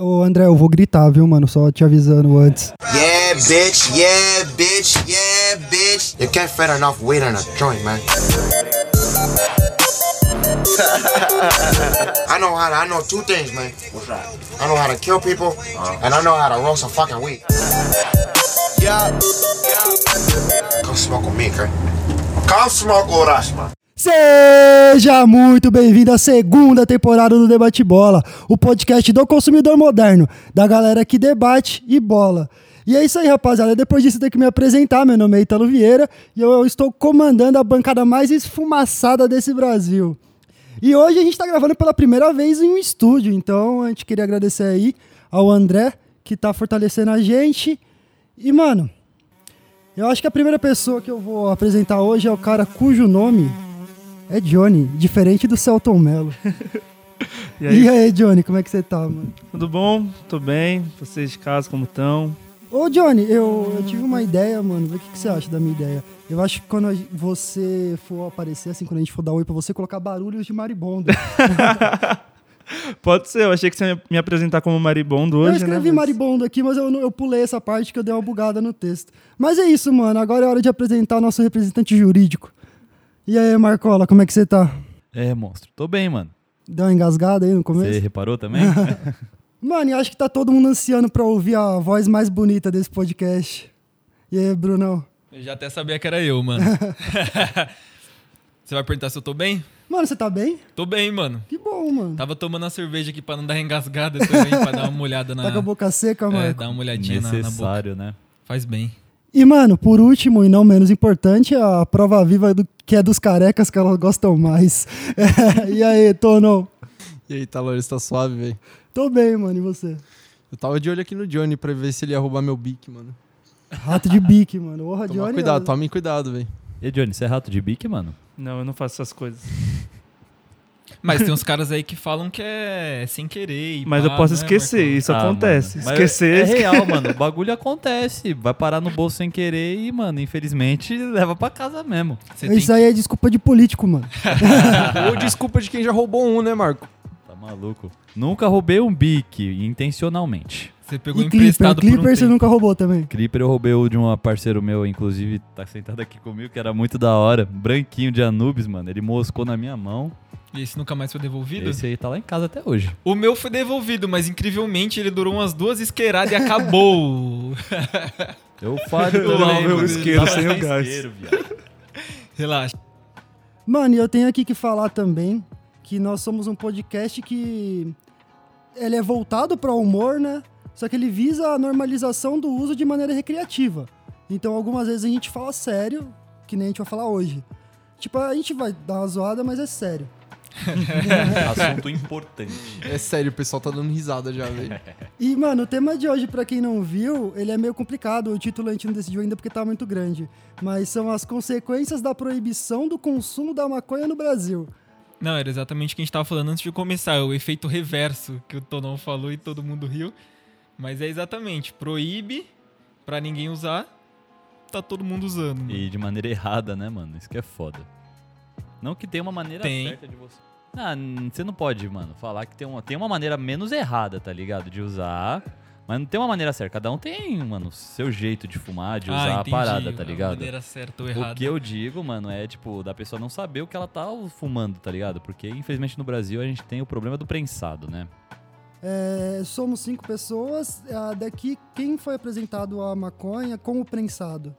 Ô, André, eu vou gritar, viu, mano? Só te avisando antes. Yeah, bitch. Yeah, bitch. Yeah, bitch. You can't fit enough weight on a joint, man. I know how to, I know two things, man. What's that? I know how to kill people, and I know how to roast a fucking weed. Yeah. Come smoke with me, okay? Come smoke with us, man. Seja muito bem-vindo à segunda temporada do Debate Bola, o podcast do consumidor moderno, da galera que debate e bola. E é isso aí, rapaziada. Depois disso, tem que me apresentar. Meu nome é Italo Vieira e eu, estou comandando a bancada mais esfumaçada desse Brasil. E hoje a gente está gravando pela primeira vez em um estúdio, então a gente queria agradecer aí ao André, que está fortalecendo a gente. E, mano, eu acho que a primeira pessoa que eu vou apresentar hoje é o cara cujo nome é Johnny, diferente do Celton Mello. E aí, E aí, Johnny, como é que você tá, mano? tudo bom? Tô bem. Vocês de casa como estão? Ô, Johnny, eu, eu tive uma ideia, mano. O que, que você acha da minha ideia. Eu acho que quando você for aparecer, assim, quando a gente for dar oi pra você, colocar barulhos de maribondo. Pode ser, eu achei que você ia me apresentar como maribondo hoje, eu escrevi né? Mas- maribondo aqui, mas eu, eu pulei essa parte que eu dei uma bugada no texto. Mas é isso, mano. Agora é hora de apresentar o nosso representante jurídico. E aí, Marcola, como é que você tá? É, monstro. Tô bem, mano. Deu uma engasgada aí no começo? Você reparou também? Mano, e acho que tá todo mundo ansiando pra ouvir a voz mais bonita desse podcast. E aí, Brunão? Eu já até sabia que era eu, mano. Você vai perguntar se eu tô bem? Mano, você tá bem? Tô bem, mano. Que bom, mano. Tava tomando a cerveja aqui pra não dar engasgada também, pra dar uma olhada na. Tá com a boca seca, é, Marco? dar uma olhadinha na, na boca. Necessário, né? Faz bem. E, mano, por último e não menos importante, a prova viva do, que é dos carecas que elas gostam mais. É, e aí, Tono? E aí, Talores, tá suave, velho? Tô bem, mano, e você? Eu tava de olho aqui no Johnny pra ver se ele ia roubar meu bique, mano. Rato de bique, mano. Porra, Toma Johnny. cuidado, ó. tome cuidado, velho. E Johnny, você é rato de bique, mano? Não, eu não faço essas coisas. Mas tem uns caras aí que falam que é sem querer. e Mas pá, eu posso né, esquecer, Marcão? isso Ah, acontece. mano. Esquecer. É real, mano. O bagulho acontece. Vai parar no bolso sem querer e, mano, infelizmente, leva pra casa mesmo. Você tem Isso aí é desculpa de político, mano. Ou desculpa de quem já roubou um, né, Marco? Tá maluco? Nunca roubei um bique, intencionalmente. Você pegou E Clipper, emprestado por um Clipper você tempo. nunca roubou também. Clipper eu roubei o de um parceiro meu, inclusive tá sentado aqui comigo, que era muito da hora. Branquinho de Anubis, mano. Ele moscou na minha mão. E esse nunca mais foi devolvido? Esse aí tá lá em casa até hoje. O meu foi devolvido, mas incrivelmente ele durou umas duas isqueiradas e acabou. Eu falo Eu lembro o isqueiro Tava sem o gás. isqueiro. Relaxa. Mano, e eu tenho aqui que falar também que nós somos um podcast que ele é voltado para o humor, né? Só que ele visa a normalização do uso de maneira recreativa. Então, algumas vezes a gente fala sério, que nem a gente vai falar hoje. Tipo, a gente vai dar uma zoada, mas é sério. Assunto importante. É sério, o pessoal tá dando risada já, velho. E, mano, o tema de hoje, pra quem não viu, ele é meio complicado. O título a gente não decidiu ainda porque tá muito grande. Mas são as consequências da proibição do consumo da maconha no Brasil. Não, era exatamente o que a gente tava falando antes de começar, o efeito reverso que o Tonão falou e todo mundo riu. Mas é exatamente, proíbe pra ninguém usar, tá todo mundo usando. mano. E de maneira errada, né, mano? Isso que é foda. Não que tenha uma maneira Tem. certa de você. Ah, você não pode, mano, falar que tem uma, tem uma maneira menos errada, tá ligado? De usar. Mas não tem uma maneira certa. Cada um tem, mano, seu jeito de fumar, de usar a Ah, entendi, parada, tá a ligado? maneira certa ou O errada. que eu digo, mano, é tipo, da pessoa não saber o que ela tá fumando, tá ligado? Porque, infelizmente, no Brasil a gente tem o problema do prensado, né? É, somos cinco pessoas. Ah, daqui, quem foi apresentado a maconha como prensado?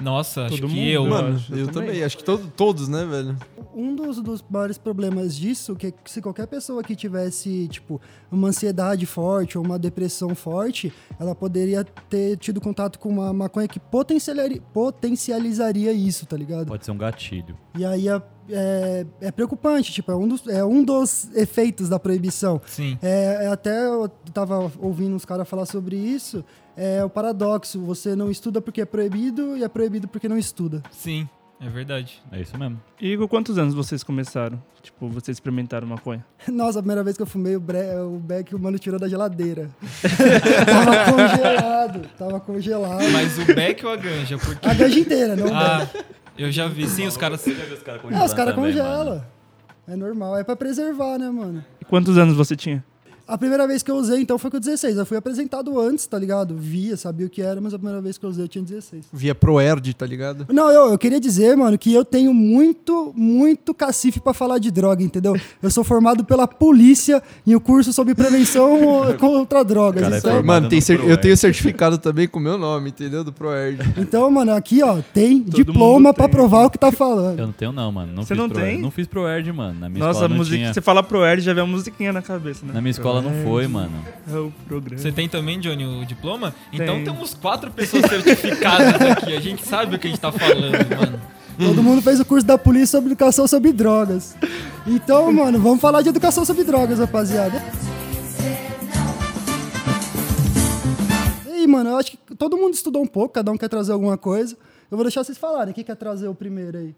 Nossa, acho Todo que mundo, eu. eu Mano, acho, eu, eu também. também. Acho que todo- todos, né, velho? Um dos, dos maiores problemas disso, que é que se qualquer pessoa que tivesse, tipo, uma ansiedade forte ou uma depressão forte, ela poderia ter tido contato com uma maconha que potencializaria isso, tá ligado? Pode ser um gatilho. E aí é, é, é preocupante, tipo, é um, dos, é um dos efeitos da proibição. Sim. É, é até eu tava ouvindo uns caras falar sobre isso, é o paradoxo, você não estuda porque é proibido e é proibido porque não estuda. Sim, é verdade. É isso mesmo. E com quantos anos vocês começaram? Tipo, vocês experimentaram maconha? Nossa, a primeira vez que eu fumei, o, bre... o beck o mano tirou da geladeira. tava congelado, tava congelado. Mas o Beck ou a Ganja? Porque. A ganja inteira, não o Ah, beck. eu já vi. Sim, os caras. Ah, os caras congelam. É normal, é pra preservar, né, mano? E quantos anos você tinha? A primeira vez que eu usei, então, foi com 16. Eu fui apresentado antes, tá ligado? Via, sabia o que era, mas a primeira vez que eu usei eu tinha 16. Via Proerd, tá ligado? Não, eu, eu queria dizer, mano, que eu tenho muito, muito cacife pra falar de droga, entendeu? Eu sou formado pela polícia em o curso sobre prevenção contra drogas. Cara, é então, Mano, tem eu Proerd. tenho certificado também com o meu nome, entendeu? Do Proerd. então, mano, aqui, ó, tem mundo diploma pra tem. provar o que tá falando. Eu não tenho não, mano. Não Você fiz não pro tem? Erd. Não fiz pro Erd, mano. Na minha Nossa, escola a música, tinha. você fala pro Erd, já vem uma musiquinha na cabeça, né? Na minha escola não foi, mano. É o programa. Você tem também, Johnny, o diploma? Então Tem. temos quatro pessoas certificadas aqui. A gente sabe o que a gente tá falando, mano. Todo mundo fez o curso da polícia sobre educação sobre drogas. Então, mano, vamos falar de educação sobre drogas, rapaziada. E aí, mano, eu acho que todo mundo estudou um pouco, cada um quer trazer alguma coisa. Eu vou deixar vocês falarem. Quem quer trazer o primeiro aí?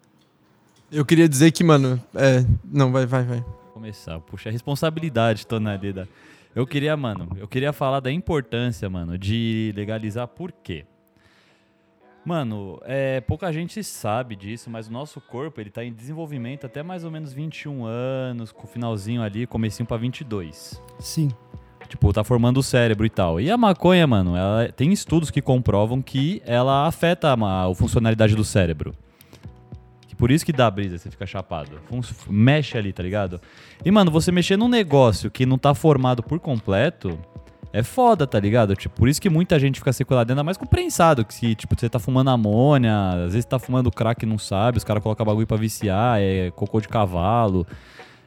Eu queria dizer que, mano, é. Não, vai, vai, vai. Começar. Puxa, a responsabilidade, Tonalida. Eu queria, mano, eu queria falar da importância, mano, de legalizar por quê? Mano, é, pouca gente sabe disso, mas o nosso corpo, ele tá em desenvolvimento até mais ou menos 21 anos, com o finalzinho ali, comecinho pra 22. Sim. Tipo, tá formando o cérebro e tal. E a maconha, mano, ela tem estudos que comprovam que ela afeta a, a funcionalidade do cérebro. Por isso que dá brisa, você fica chapado. Mexe ali, tá ligado? E, mano, você mexer num negócio que não tá formado por completo é foda, tá ligado? Tipo, por isso que muita gente fica sequelada, ainda mais com prensado, que se, tipo, você tá fumando amônia, às vezes tá fumando crack e não sabe, os caras colocam bagulho pra viciar, é cocô de cavalo.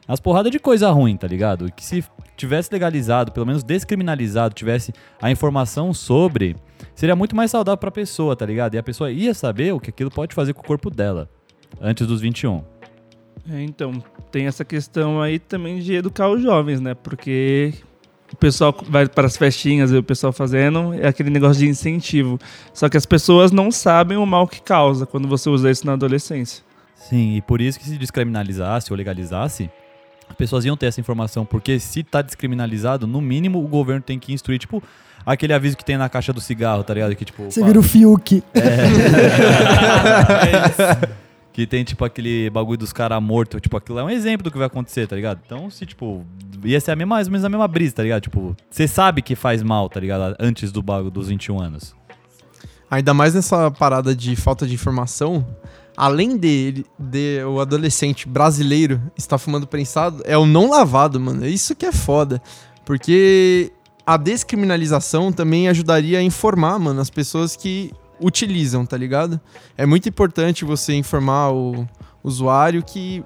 As porradas de coisa ruim, tá ligado? Que se tivesse legalizado, pelo menos descriminalizado, tivesse a informação sobre, seria muito mais saudável pra pessoa, tá ligado? E a pessoa ia saber o que aquilo pode fazer com o corpo dela antes dos 21. É, então, tem essa questão aí também de educar os jovens, né? Porque o pessoal vai para as festinhas e o pessoal fazendo é aquele negócio de incentivo. Só que as pessoas não sabem o mal que causa quando você usa isso na adolescência. Sim, e por isso que se descriminalizasse ou legalizasse, as pessoas iam ter essa informação, porque se tá descriminalizado, no mínimo o governo tem que instruir, tipo, aquele aviso que tem na caixa do cigarro, tá ligado? Que tipo, Você fala- vira o Fiuk. Que tem, tipo, aquele bagulho dos caras mortos. Tipo, aquilo é um exemplo do que vai acontecer, tá ligado? Então, se, tipo, ia ser a mesma, mais ou menos a mesma brisa, tá ligado? Tipo, você sabe que faz mal, tá ligado? Antes do bagulho dos 21 anos. Ainda mais nessa parada de falta de informação, além de, de o adolescente brasileiro estar fumando prensado, é o não lavado, mano. É Isso que é foda. Porque a descriminalização também ajudaria a informar, mano, as pessoas que utilizam, tá ligado? É muito importante você informar o usuário que,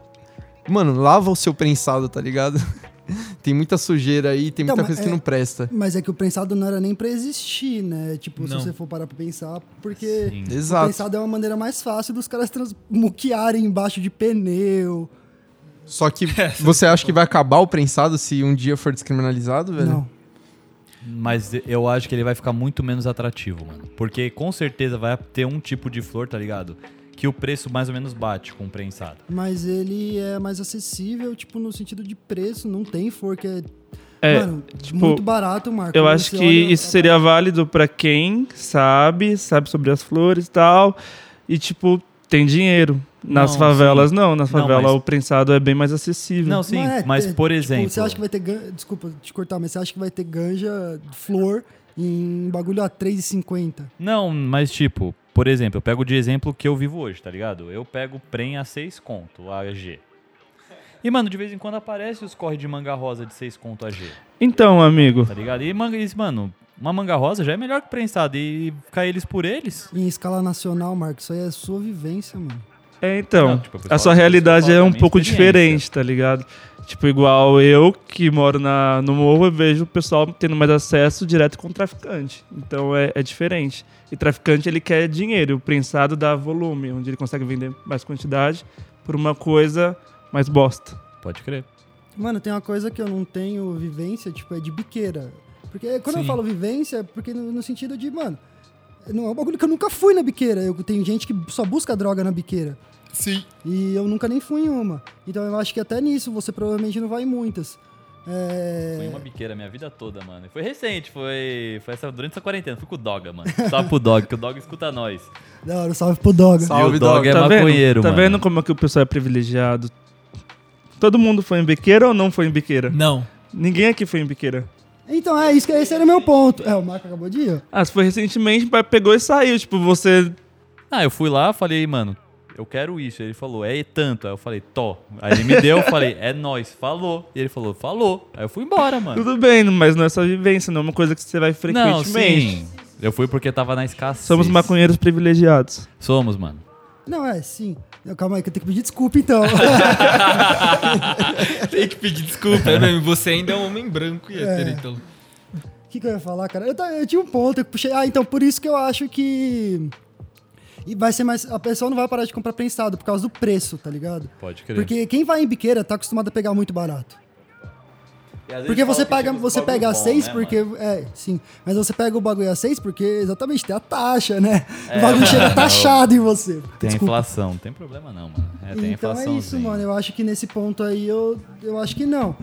mano, lava o seu prensado, tá ligado? tem muita sujeira aí, tem Então, muita coisa que é- não presta. Mas é que o prensado não era nem pra existir, né? Tipo, Não. se você for parar pra pensar, porque Sim. o Exato. prensado é uma maneira mais fácil dos caras trans- muquearem embaixo de pneu. Só que você acha que vai acabar o prensado se um dia for descriminalizado, velho? Não. Mas eu acho que ele vai ficar muito menos atrativo, mano. Porque com certeza vai ter um tipo de flor, tá ligado? Que o preço mais ou menos bate com o prensado. Mas ele é mais acessível, tipo, no sentido de preço. Não tem flor que é, É, mano, tipo, muito barato, Marco. Eu acho que olha isso a- seria válido pra quem sabe, sabe sobre as flores e tal. E, tipo, tem dinheiro. Nas Não, favelas, não. Nas Não, favelas, mas- o prensado é bem mais acessível. Não, sim, é, mas é, por tipo, exemplo. Você acha que vai ter ganja. Desculpa te cortar, mas você acha que vai ter ganja, flor, em bagulho a 3,50? Não, mas tipo, por exemplo, eu pego de exemplo que eu vivo hoje, tá ligado? Eu pego o Prem a 6 conto, a G. E, mano, de vez em quando aparece os corre de manga rosa de 6 conto a G, Então, amigo, tá ligado? E, manga, mano, uma manga rosa já é melhor que prensado. E ficar eles por eles. Em escala nacional, Marco, isso aí é sua vivência, mano. É então. Não, tipo, eu a sua eu realidade é um pouco diferente, tá ligado? Tipo, igual eu, que moro na, no morro, eu vejo o pessoal tendo mais acesso direto com o traficante. Então é, é diferente. E traficante, ele quer dinheiro. O prensado dá volume, onde ele consegue vender mais quantidade por uma coisa mais bosta. Pode crer. Mano, tem uma coisa que eu não tenho vivência, tipo, é de biqueira. Porque quando eu Sim. falo vivência, é porque no, no sentido de, mano, não é um bagulho que eu nunca fui na biqueira. Eu tenho gente que só busca droga na biqueira. Sim. E eu nunca nem fui em uma. Então eu acho que até nisso você provavelmente não vai em muitas. É... Foi uma biqueira a minha vida toda, mano. E Foi recente, foi, foi essa, durante essa quarentena. Fui com o Doga, mano. Só pro Dog, que o Dog escuta nós. Da hora, salve pro Doga. Salve, e o Dog é tá maconheiro, vendo? Tá vendo como é que o pessoal é privilegiado? Todo mundo foi em biqueira ou não foi em biqueira? Não. Ninguém aqui foi em biqueira. Então, é isso que esse era o meu ponto. É, o Marco acabou de ir. Ah, se foi recentemente, mas pegou e saiu. Tipo, você. Ah, eu fui lá, falei, mano, eu quero isso. Ele falou, é tanto. Aí eu falei, tô. Aí ele me deu, eu falei, é nóis, falou. E ele falou, falou. Aí eu fui embora, mano. Tudo bem, mas não é só vivência, não é uma coisa que você vai Não, frequentemente. sim. Eu fui porque tava na escassez. Somos maconheiros privilegiados. Somos, mano. Não, é, sim. Não, Calma aí, que eu tenho que pedir desculpa, então. Tem que pedir desculpa, é mesmo. Você ainda é um homem branco e hétero, É. então. O que, que eu ia falar, cara? Eu, eu tinha um ponto, eu puxei. Ah, então por isso que eu acho que. E vai ser mais. A pessoa não vai parar de comprar prensado por causa do preço, tá ligado? Pode crer. Porque quem vai em biqueira tá acostumado a pegar muito barato. Porque você chega uns você pega a bom, 6 né, porque. mano? É, sim. Mas você pega o bagulho a 6 porque exatamente tem a taxa, né? É, o bagulho chega taxado em você. Tem Desculpa. inflação, não tem problema não, mano. É, tem Então é isso, mano. Eu acho que nesse ponto aí eu, eu acho que não.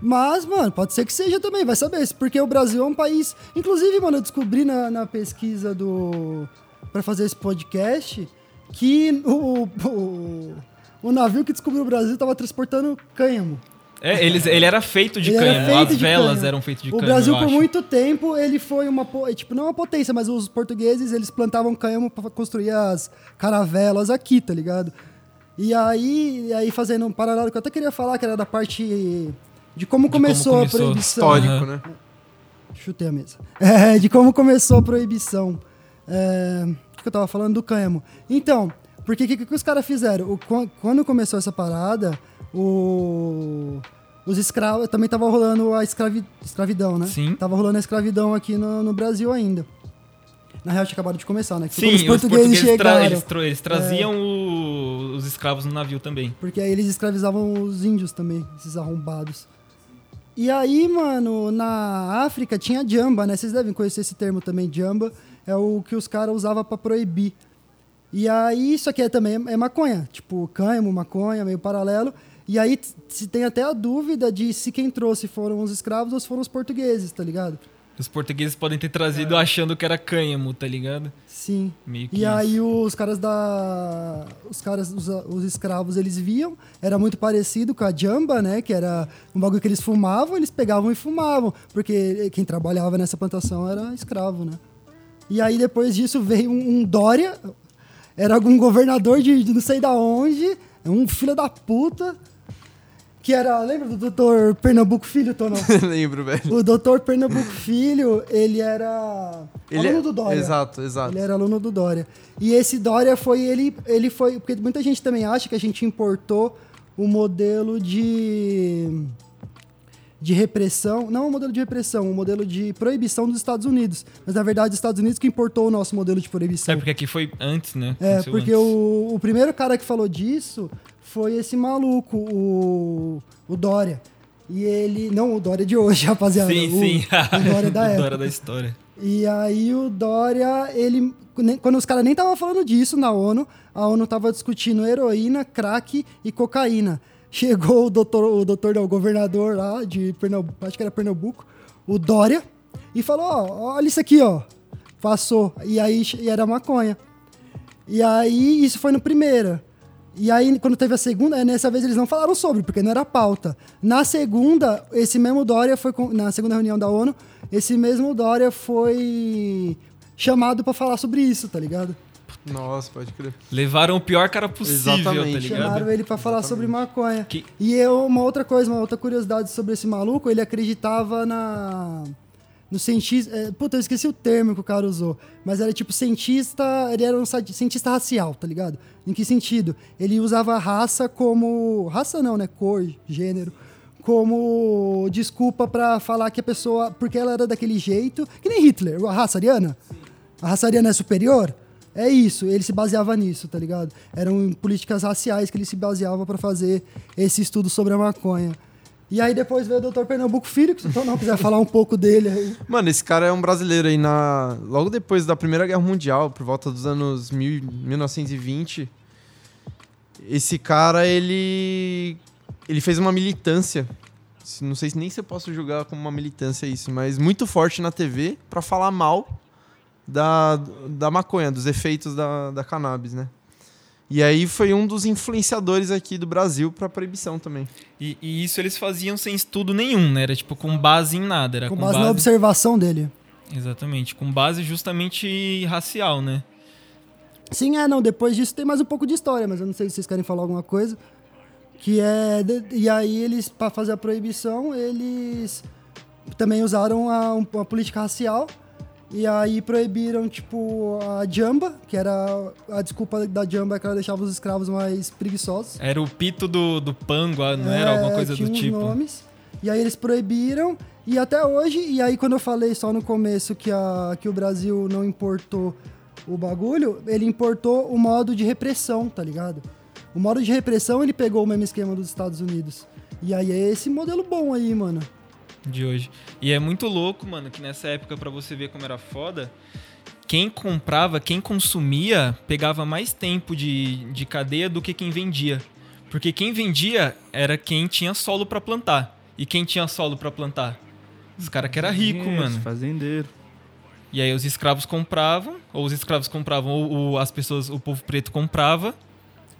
Mas, mano, pode ser que seja também, vai saber. Porque o Brasil é um país. Inclusive, mano, eu descobri na, na pesquisa do. pra fazer esse podcast que o, o, o navio que descobriu o Brasil tava transportando cânhamo. É, eles, ele era feito de Ele feito As de velas eram feitas de o cânhamo. Brasil, eu por acho. muito tempo, ele foi uma. po- Tipo, não uma potência, mas os portugueses, eles plantavam cânhamo pra construir as caravelas aqui, tá ligado? E aí, e aí fazendo um paralelo que eu até queria falar, que era da parte de como como começou, a começou. proibição. Histórico, né? Chutei a mesa. É, de como começou a proibição. É, o que eu tava falando? Do cânhamo. Então, porque o que, que os caras fizeram? O- quan- quando começou essa parada, o, os escravos. Também tava rolando a escravi, escravidão, né? Sim. Tava rolando a escravidão aqui no, no Brasil ainda. Na real, tinha acabado de começar, né? Que Sim, os portugueses, tra- chegaram. eles, tro- eles traziam o- os escravos no navio também. Porque aí eles escravizavam os índios também, esses arrombados. E aí, mano, na África tinha jamba, né? Vocês devem conhecer esse termo também, jamba. É o que os caras usavam pra proibir. E aí, isso aqui é também é maconha. Tipo, cânhamo, maconha, meio paralelo. E aí se tem até a dúvida de se quem trouxe foram os escravos ou se foram os portugueses, tá ligado? Os portugueses podem ter trazido achando que era cânhamo, tá ligado? Sim. E isso. aí os caras da. Os caras, os, os escravos, eles viam, era muito parecido com a jamba, né? Que era um bagulho que eles fumavam, eles pegavam e fumavam. Porque quem trabalhava nessa plantação era escravo, né? E aí depois disso veio um, um Dória, era algum governador de, de não sei da onde, um filho da puta, que era. Lembra do doutor Pernambuco Filho, Tonão? Lembro, velho. o doutor Pernambuco Filho, ele era. Ele aluno é- do Dória. Exato, exato. Ele era aluno do Dória. E esse Dória foi ele, ele foi, porque muita gente também acha que a gente importou o modelo de de repressão, não o modelo de repressão, o modelo de proibição dos Estados Unidos. Mas na verdade, os Estados Unidos que importou o nosso modelo de proibição. É porque aqui foi antes, né? É, Aconteceu porque antes. o, o primeiro cara que falou disso foi esse maluco, o, o Dória. E ele. Não o Dória de hoje, rapaziada. Sim, o, sim. O Dória da época. Dória da história. E aí o Dória, ele. Quando os caras nem estavam falando disso na ONU, a ONU tava discutindo heroína, crack e cocaína. Chegou o doutor, o doutor, não, o governador lá de Pernambuco, acho que era Pernambuco, o Dória, e falou: ó, olha isso aqui, ó. Passou. E aí e era maconha. E aí, isso foi no primeiro. E aí, quando teve a segunda, nessa vez eles não falaram sobre, porque não era pauta. Na segunda, esse mesmo Dória foi. com- Na segunda reunião da ONU, esse mesmo Dória foi chamado pra falar sobre isso, tá ligado? Nossa, pode crer. Levaram o pior cara possível, Exatamente. tá ligado? Chamaram ele pra falar sobre maconha. Que- E eu, uma outra coisa, uma outra curiosidade sobre esse maluco, ele acreditava na. No cientista. É, puta, eu esqueci o termo que o cara usou. Mas era tipo cientista. Ele era um cientista racial, tá ligado? Em que sentido? Ele usava raça como. Raça não, né? Cor, gênero. Como desculpa pra falar que a pessoa. Porque ela era daquele jeito. Que nem Hitler, a raça ariana. A raça ariana é superior? É isso, ele se baseava nisso, tá ligado? Eram políticas raciais que ele se baseava pra fazer esse estudo sobre a maconha. E aí depois veio o Dr. Pernambuco Filho, que se o não quiser falar um pouco dele aí. Mano, esse cara é um brasileiro aí na. Logo depois da Primeira Guerra Mundial, por volta dos anos mil, 1920. Esse cara, ele. Ele fez uma militância. Não sei se nem se eu posso julgar como uma militância isso, mas muito forte na TV pra falar mal da, da maconha, dos efeitos da, da cannabis, né? E aí foi um dos influenciadores aqui do Brasil pra proibição também. E, e isso eles faziam sem estudo nenhum, né? Era tipo com base em nada. Era Com com, base na observação dele. Exatamente, com base justamente racial, né? Sim, é, não. Depois disso tem mais um pouco de história, mas eu não sei se vocês querem falar alguma coisa. Que é. de- e aí eles, pra fazer a proibição, eles também usaram a, um- uma política racial. E aí proibiram, tipo, a jamba, que era. A desculpa da jamba é que ela deixava os escravos mais preguiçosos. Era o pito do, do pango, ah, não era? Alguma É, coisa do tipo. Nomes, e aí eles proibiram. E até hoje, e aí quando eu falei só no começo que, a, que o Brasil não importou o bagulho, ele importou o modo de repressão, tá ligado? O modo de repressão ele pegou o mesmo esquema dos Estados Unidos. E aí é esse modelo bom aí, mano. De hoje. E é muito louco, mano, que nessa época, pra você ver como era foda, quem comprava, quem consumia, pegava mais tempo de, de cadeia do que quem vendia. Porque quem vendia era quem tinha solo pra plantar. E quem tinha solo pra plantar? Os caras que era rico, Isso, mano. Fazendeiro. E aí os escravos compravam, ou os escravos compravam, ou, ou as pessoas, o povo preto comprava.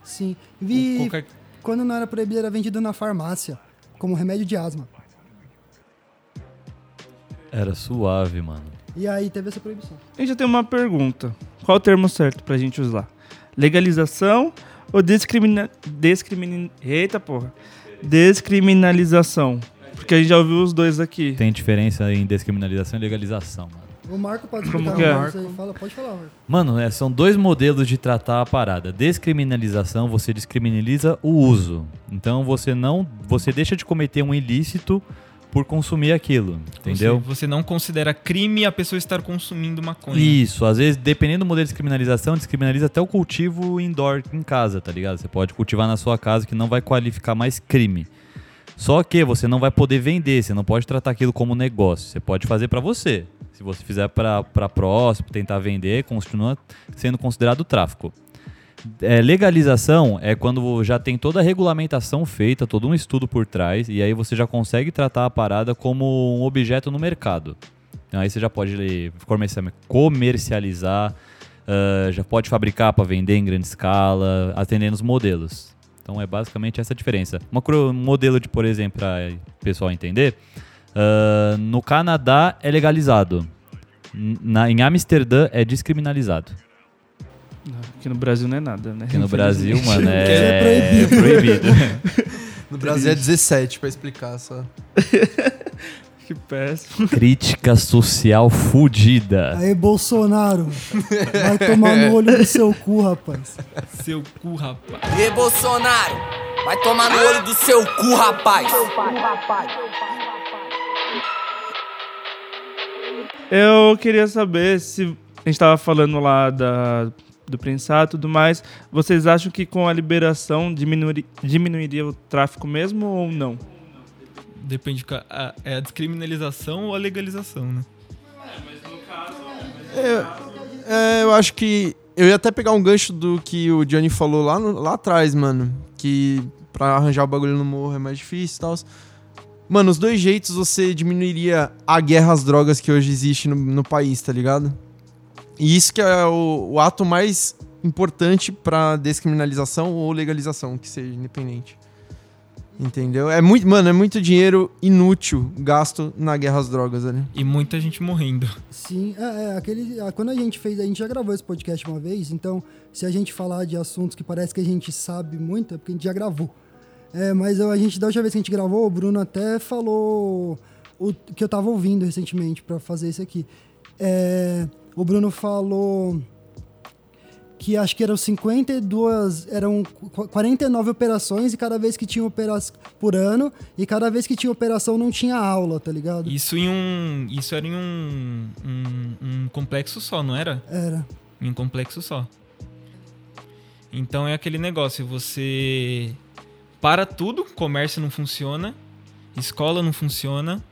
Sim. Vi, qualquer- quando não era proibido, era vendido na farmácia, como remédio de asma. Era suave, mano. E aí teve essa proibição. A gente já tem uma pergunta. Qual o termo certo pra gente usar? Legalização ou discrimina... discrimin... Eita porra. Descriminalização. Porque a gente já ouviu os dois aqui. Tem diferença em descriminalização e legalização, mano. O Marco pode Como explicar que é? aí. Fala, pode falar, Marco. Mano, é, são dois modelos de tratar a parada. Descriminalização, você descriminaliza o uso. Então você não, você deixa de cometer um ilícito por consumir aquilo, entendeu? Você, você não considera crime a pessoa estar consumindo maconha. Isso, às vezes, dependendo do modelo de descriminalização, descriminaliza até o cultivo indoor em casa, tá ligado? Você pode cultivar na sua casa que não vai qualificar mais crime. Só que você não vai poder vender, você não pode tratar aquilo como negócio. Você pode fazer pra você. Se você fizer pra próximo, tentar vender, continua sendo considerado tráfico. É, legalização é quando já tem toda a regulamentação feita, todo um estudo por trás, e aí você já consegue tratar a parada como um objeto no mercado. Então aí você já pode comercia- comercializar, ah, já pode fabricar para vender em grande escala, atendendo os modelos. Então é basicamente essa a diferença. Um modelo de, por exemplo, para o pessoal entender, ah, no Canadá é legalizado. Na, em Amsterdã é descriminalizado. Aqui no Brasil não é nada, né? Aqui no Brasil, mano, É é, proibido. é proibido. No Brasil é 17, pra explicar só. Que péssimo. Crítica social fudida. Aí, Bolsonaro, vai tomar no olho do seu cu, rapaz. Seu cu, rapaz. E Bolsonaro, vai tomar no olho do seu cu, rapaz. Eu queria saber se a gente tava falando lá da, do prensado e tudo mais. Vocês acham que com a liberação diminuiria, diminuiria o tráfico mesmo ou não? Depende a, é a descriminalização ou a legalização, né? É, eu acho que. Eu ia até pegar um gancho do que o Johnny falou lá, no- lá atrás, mano. Que pra arranjar o bagulho no morro é mais difícil e tal. Mano, os dois jeitos você diminuiria a guerra às drogas que hoje existe no, no país, tá ligado? E isso que é o, o ato mais importante pra descriminalização ou legalização, que seja independente. Entendeu? É muito, mano, é muito dinheiro inútil gasto na guerra às drogas, velho. E muita gente morrendo. Sim, é, é, aquele, ah, quando a gente fez, a gente já gravou esse podcast uma vez, então se a gente falar de assuntos que parece que a gente sabe muito, é porque a gente já gravou. É, mas a gente, da última vez que a gente gravou, o Bruno até falou o que eu tava ouvindo recentemente pra fazer isso aqui. É, o Bruno falou que acho que eram 52, eram qu- 49 operações e cada vez que tinha operação por ano e cada vez que tinha operação não tinha aula, tá ligado? Isso em um. Isso era em um, um, um complexo só, não era? Era. Em um complexo só. Então é aquele negócio, você para tudo, comércio não funciona, escola não funciona.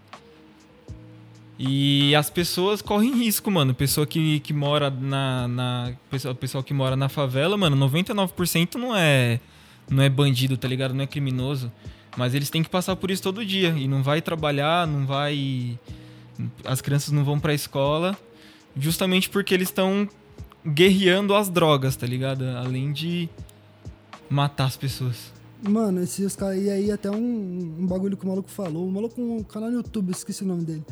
E as pessoas correm risco, mano. Pessoa que, que mora na. na pessoa, pessoal que mora na favela, mano, 99% não é. Não é bandido, tá ligado? Não é criminoso. Mas eles têm que passar por isso todo dia. E não vai trabalhar, não vai. As crianças não vão pra escola. Justamente porque eles estão guerreando as drogas, tá ligado? Além de matar as pessoas. Mano, esses caras. E aí, até um, um bagulho que o maluco falou. O maluco com um canal no YouTube, esqueci o nome dele.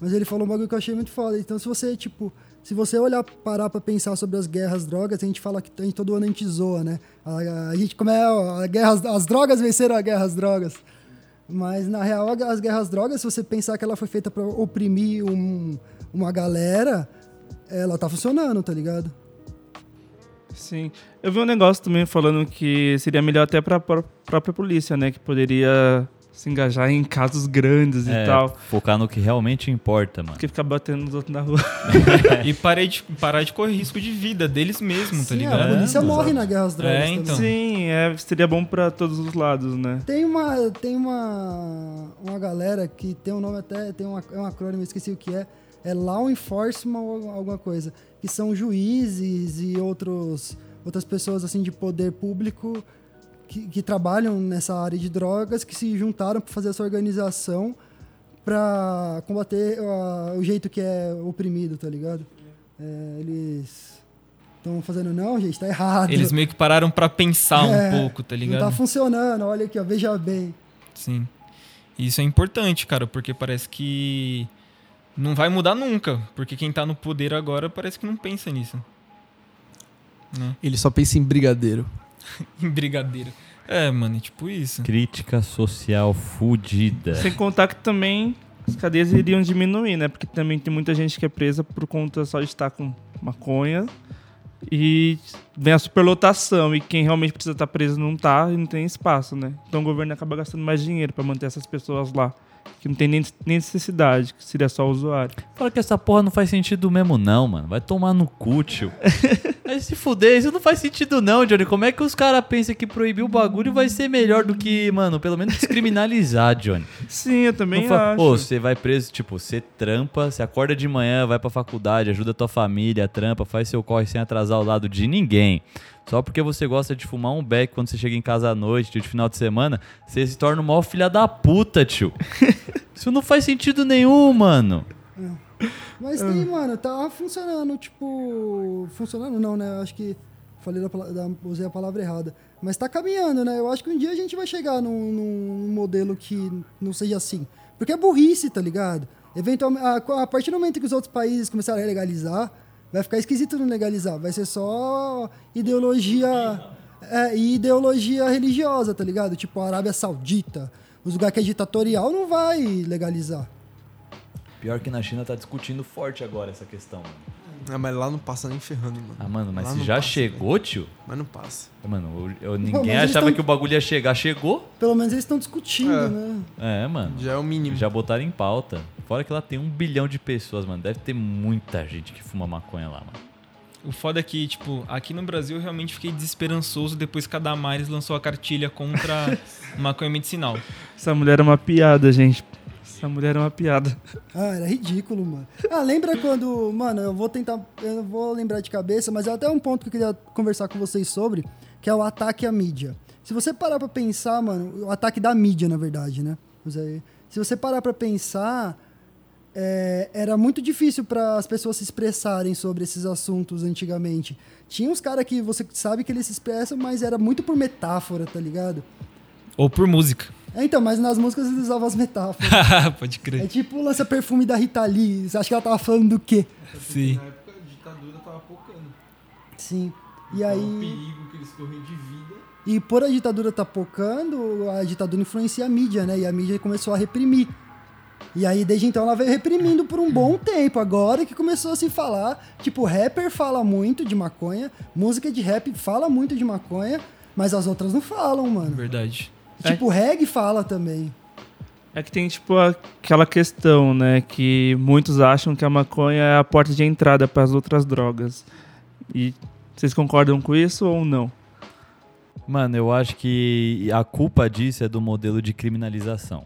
Mas ele falou um bagulho que eu achei muito foda. Então, se você, tipo. Se você olhar, parar pra pensar sobre as guerras drogas, a gente fala que gente, todo ano a gente zoa, né? A, a gente, como é, a guerra, as drogas venceram a guerra às drogas. Mas, na real, as guerras drogas, se você pensar que ela foi feita pra oprimir um- uma galera, ela tá funcionando, tá ligado? Sim. Eu vi um negócio também falando que seria melhor até pra pró- própria polícia, né? Que poderia se engajar em casos grandes É, e tal. focar no que realmente importa, mano. Porque ficar batendo nos outros na rua. E parei de, parar de correr risco de vida deles mesmos, tá Sim, ligado? a polícia É, morre exato. na guerra às drogas. É, então. Sim, é, seria bom pra todos os lados, né? Tem uma, tem uma, uma galera que tem um nome até, tem um, ac- é um acrônimo, eu esqueci o que é, é Law Enforcement ou alguma coisa, que são juízes e outros, outras pessoas assim de poder público que, que trabalham nessa área de drogas, que se juntaram para fazer essa organização para combater ah, o jeito que é oprimido, tá ligado? É, eles estão fazendo, não, gente, tá errado. Eles meio que pararam pra pensar um É, pouco, tá Não ligado? tá funcionando, olha aqui, ó, veja bem. Sim. E Isso é importante, cara, porque parece que não vai mudar nunca. Porque quem tá no poder agora parece que não pensa nisso. Né? Ele só pensa em brigadeiro. Em brigadeiro. É, mano, é tipo isso. Crítica social fudida. Sem contar que também as cadeias iriam diminuir, né? Porque também tem muita gente que é presa por conta só de estar com maconha. E vem a superlotação. E quem realmente precisa estar preso não tá e não tem espaço, né? Então o governo acaba gastando mais dinheiro pra manter essas pessoas lá. Que não tem nem necessidade, que seria só o usuário. Fala que essa porra não faz sentido mesmo, não, mano. Vai tomar no cu, tio. Vai se fuder, isso não faz sentido, não, Johnny. Como é que os caras pensam que proibir o bagulho vai ser melhor do que, mano, pelo menos descriminalizar, Johnny? Sim, eu também fa- acho. Pô, você vai preso, tipo, você trampa, você acorda de manhã, vai pra faculdade, ajuda tua família, trampa, faz seu corre sem atrasar o lado de ninguém. Só porque você gosta de fumar um beck quando você chega em casa à noite, de final de semana, você se torna o maior filha da puta, tio. Isso não faz sentido nenhum, mano. Mas tem, mano, tá funcionando, tipo. Funcionando não, né? Eu acho que. Falei da, da- usei a palavra errada. Mas tá caminhando, né? Eu acho que um dia a gente vai chegar num, num modelo que não seja assim. Porque é burrice, tá ligado? Eventualmente, a, a partir do momento que os outros países começarem a legalizar, vai ficar esquisito não legalizar. Vai ser só ideologia. É, ideologia religiosa, tá ligado? Tipo a Arábia Saudita. Os lugares que é ditatorial não vai legalizar. Pior que na China tá discutindo forte agora essa questão. Ah, mas lá não passa nem ferrando, mano. Ah, mano, mas Lá se já passa, chegou, tio? Mas não passa. Mano, eu, eu- ninguém achava tão- que o bagulho ia chegar. Chegou? Pelo menos eles estão discutindo, É. né? É, mano. Já é o mínimo. Já botaram em pauta. Fora que lá tem um bilhão de pessoas, mano. Deve ter muita gente que fuma maconha lá, mano. O foda é que, tipo, aqui no Brasil eu realmente fiquei desesperançoso depois que a Damares lançou a cartilha contra maconha medicinal. Essa mulher é uma piada, gente. Essa mulher é uma piada. Ah, era ridículo, mano. Ah, lembra quando. Mano, eu vou tentar. Eu não vou lembrar de cabeça, mas é até um ponto que eu queria conversar com vocês sobre, que é o ataque à mídia. Se você parar pra pensar, mano, o ataque da mídia, na verdade, né? Se você parar pra pensar, é, era muito difícil para as pessoas se expressarem sobre esses assuntos antigamente. Tinha uns caras que você sabe que eles se expressam, mas era muito por metáfora, tá ligado? Ou por música. É, então, mas nas músicas eles usavam as metáforas. Pode É crer. tipo o lança-perfume da Rita Lee. Você acha que ela tava falando do quê? Sim. época a ditadura tava focando. Sim. E aí. perigo que eles correm de vida. E por a ditadura tá pocando, a ditadura influencia a mídia, né? E a mídia começou a reprimir. E aí, desde então, ela veio reprimindo por um bom tempo. Agora que começou a se falar. Tipo, rapper fala muito de maconha, música de rap fala muito de maconha, mas as outras não falam, mano. Verdade. Tipo, reggae fala também. É que tem, tipo, aquela questão, né? Que muitos acham que a maconha é a porta de entrada para as outras drogas. E vocês concordam com isso ou não? Mano, eu acho que a culpa disso é do modelo de criminalização.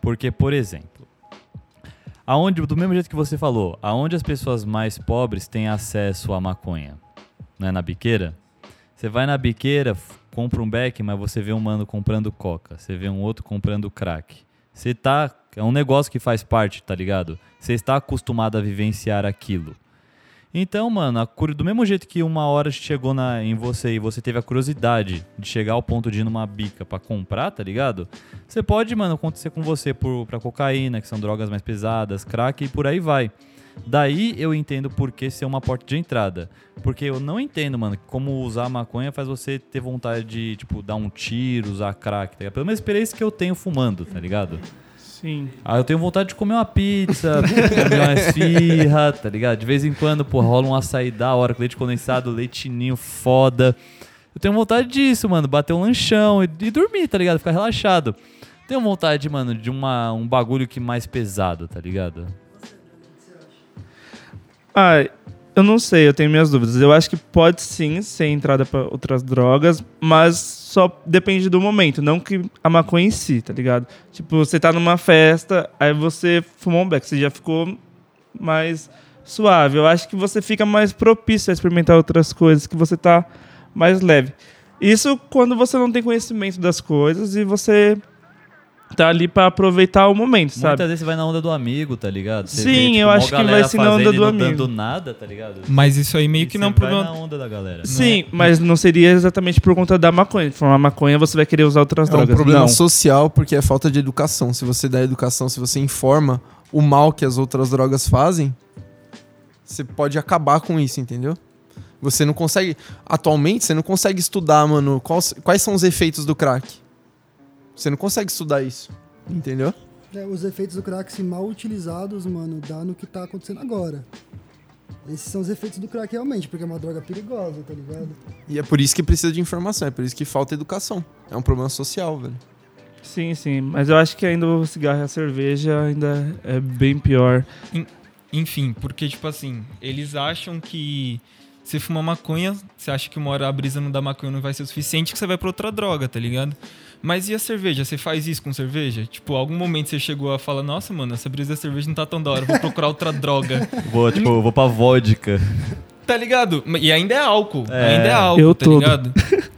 Porque, por exemplo, aonde, do mesmo jeito que você falou, aonde as pessoas mais pobres têm acesso à maconha? Não é na biqueira? Você vai na biqueira, compra um beck, mas você vê um mano comprando coca, você vê um outro comprando crack. Você tá. É um negócio que faz parte, tá ligado? Você está acostumado a vivenciar aquilo. Então, mano, a curi- do mesmo jeito que uma hora chegou na, em você e você teve a curiosidade de chegar ao ponto de ir numa bica pra comprar, tá ligado? Você pode, mano, acontecer com você por, pra cocaína, que são drogas mais pesadas, crack e por aí vai. Daí eu entendo por que ser uma porta de entrada. Porque eu não entendo, mano, como usar maconha faz você ter vontade de, tipo, dar um tiro, usar crack, tá ligado? Pelo menos experiência que eu tenho fumando, tá ligado? Sim. Ah, eu tenho vontade de comer uma pizza, comer uma esfirra, tá ligado? De vez em quando, pô, rola um açaí da hora, com leite condensado, leitinho foda. Eu tenho vontade disso, mano, bater um lanchão e, e dormir, tá ligado? Ficar relaxado. Tenho vontade, mano, de uma, um bagulho que mais pesado, tá ligado? Ah, eu não sei, eu tenho minhas dúvidas. Eu acho que pode sim ser entrada para outras drogas, mas só depende do momento, não que a maconha em si, tá ligado? Tipo, você tá numa festa, aí você fumou um beck, você já ficou mais suave. Eu acho que você fica mais propício a experimentar outras coisas, que você tá mais leve. Isso quando você não tem conhecimento das coisas e você tá ali pra aproveitar o momento, sabe? Muitas vezes você vai na onda do amigo, tá ligado? Você Sim, tipo, eu acho que vai ser na onda do não amigo. dando nada, tá ligado? Mas isso aí meio E que não é um você vai problema. na onda da galera. Sim, mas não seria exatamente por conta da maconha. Se for uma maconha, você vai querer usar outras É um drogas. problema não. social porque é falta de educação. Se você dá educação, se você informa o mal que as outras drogas fazem, você pode acabar com isso, entendeu? Você não consegue. Atualmente, você não consegue estudar, mano, quais, quais são os efeitos do crack. Você não consegue estudar isso. Entendeu? É, os efeitos do crack, se mal utilizados, mano, dá no que tá acontecendo agora. Esses são os efeitos do crack realmente, porque é uma droga perigosa, tá ligado? E é por isso que precisa de informação, é por isso que falta educação. É um problema social, velho. Sim, sim. Mas eu acho que ainda o cigarro e a cerveja ainda é bem pior. Enfim, porque, tipo assim, eles acham que você fuma maconha, você acha que uma hora a brisa não da maconha não vai ser o suficiente, que você vai pra outra droga, tá ligado? Mas e a cerveja? Você faz isso com cerveja? Tipo, algum momento você chegou a falar, nossa, mano, essa brisa da cerveja não tá tão da hora, vou procurar outra droga. Vou, tipo, vou pra vodka. Tá ligado? E ainda é álcool. É, ainda é álcool, eu tá todo. ligado?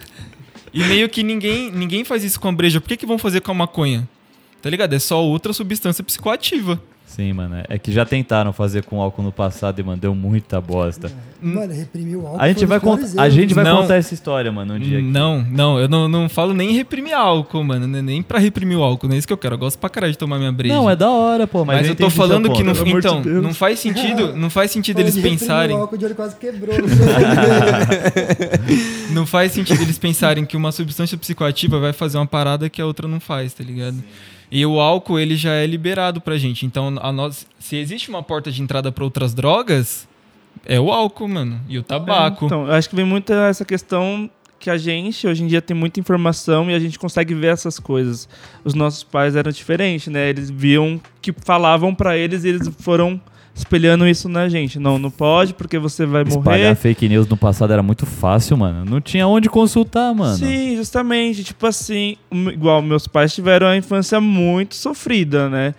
E meio que ninguém, ninguém faz isso com a breja. Por que, que vão fazer com a maconha? Tá ligado? É só outra substância psicoativa. Sim, mano. É que já tentaram fazer com álcool no passado e, mano, deu muita bosta. Mano, reprimir o álcool. A gente foi vai, contar, a gente vai Não. contar essa história, mano, um dia aqui. Não, não, eu não, não falo nem reprimir álcool, mano. né? Nem pra reprimir o álcool, não é isso que eu quero. Eu gosto pra caralho de tomar minha breja. Não, é da hora, pô. Mas, Mas, eu tô falando que não. De Então, Deus. não faz sentido. Não faz sentido eles de pensarem. O álcool, o Johnny quase quebrou. no. Não faz sentido eles pensarem que uma substância psicoativa vai fazer uma parada que a outra não faz, tá ligado? E o álcool, ele já é liberado pra gente. Então, a nós, se existe uma porta de entrada pra outras drogas, é o álcool, mano. E o tabaco. É, então, eu acho que vem muito essa questão que a gente, hoje em dia, tem muita informação e a gente consegue ver essas coisas. Os nossos pais eram diferentes, né? Eles viam que falavam pra eles e eles foram espelhando isso na gente. Não, não pode porque você vai Espalhar morrer. fake news no passado era muito fácil, mano. Não tinha onde consultar, mano. Sim, justamente. Tipo assim, igual meus pais tiveram a infância muito sofrida, né?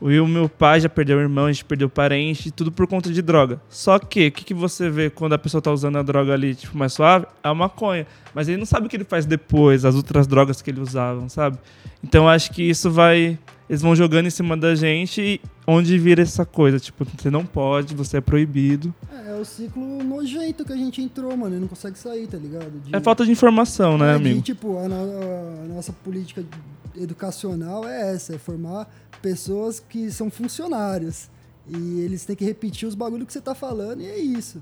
O e o meu pai já perdeu o irmão, a gente perdeu parente, tudo por conta de droga. Só que, o que, que você vê quando a pessoa tá usando a droga ali, tipo, mais suave? É a maconha. Mas ele não sabe o que ele faz depois, as outras drogas que ele usavam, sabe? Então acho que isso vai. Eles vão jogando em cima da gente onde vira essa coisa. Tipo, você não pode, você é proibido. É, é o ciclo nojento que a gente entrou, mano. E não consegue sair, tá ligado? De- É falta de informação, né, É, de, amigo? tipo, a, a nossa política educacional é essa, é formar pessoas que são funcionários. E eles têm que repetir os bagulho que você tá falando e é isso.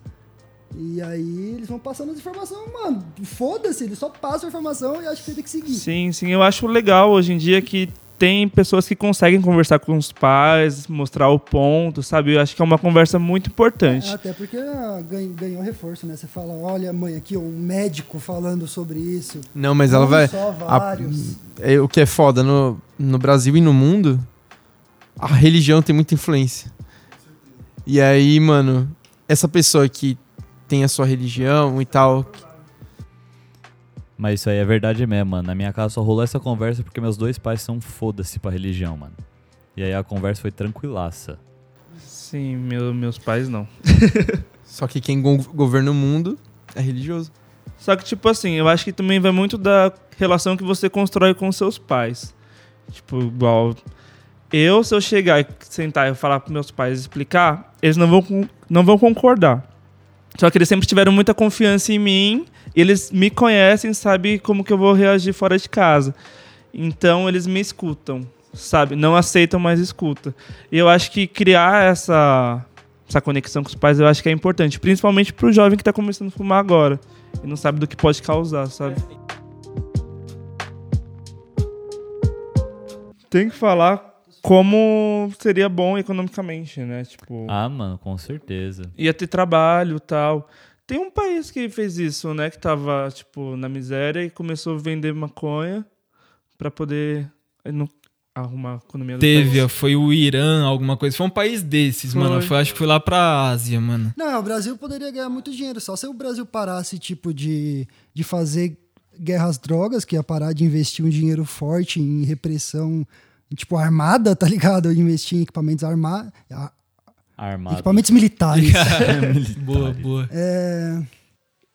E aí eles vão passando as informações, mano, foda-se, eles só passam a informação e acham que você tem que seguir. Sim, sim. Eu acho legal hoje em dia que tem pessoas que conseguem conversar com os pais, mostrar o ponto, sabe? Eu acho que é uma conversa muito importante. Até porque ah, ganhou, ganhou reforço, né? Você fala, olha, mãe, aqui um médico falando sobre isso. Não, mas ela Não vai. Só a- vários. é, o que é foda, no, no Brasil e no mundo, a religião tem muita influência. E aí, mano, essa pessoa que tem a sua religião e tal. Mas isso aí é verdade mesmo, mano. Na minha casa só rolou essa conversa porque meus dois pais são foda-se pra religião, mano. E aí a conversa foi tranquilaça. Sim, meu- meus pais não. Só que quem go- governa o mundo é religioso. Só que, tipo assim, eu acho que também vai muito da relação que você constrói com seus pais. Tipo, igual. Eu, se eu chegar e sentar e falar pros meus pais e explicar, eles não vão, não vão concordar. Só que eles sempre tiveram muita confiança em mim. Eles me conhecem, sabem como que eu vou reagir fora de casa. Então eles me escutam, sabe? Não aceitam, mas escutam. E eu acho que criar essa, essa conexão com os pais, eu acho que é importante. Principalmente pro jovem que tá começando a fumar agora. E não sabe do que pode causar, sabe? Tem que falar como seria bom economicamente, né? Tipo, Ah, mano, com certeza. ia ter trabalho e tal. Tem um país que fez isso, né? Que tava, tipo, na miséria e começou a vender maconha pra poder eh, não- arrumar a economia do Teve, país. foi o Irã, alguma coisa. Foi um país desses, Foi. mano. Foi, acho que foi lá pra Ásia, mano. Não, o Brasil poderia ganhar muito dinheiro. Só se o Brasil parasse, tipo, de, de fazer guerra às drogas, que ia parar de investir um dinheiro forte em repressão, tipo, armada, tá ligado? Investir em equipamentos armados. Armado. Equipamentos militares. Boa, boa. é,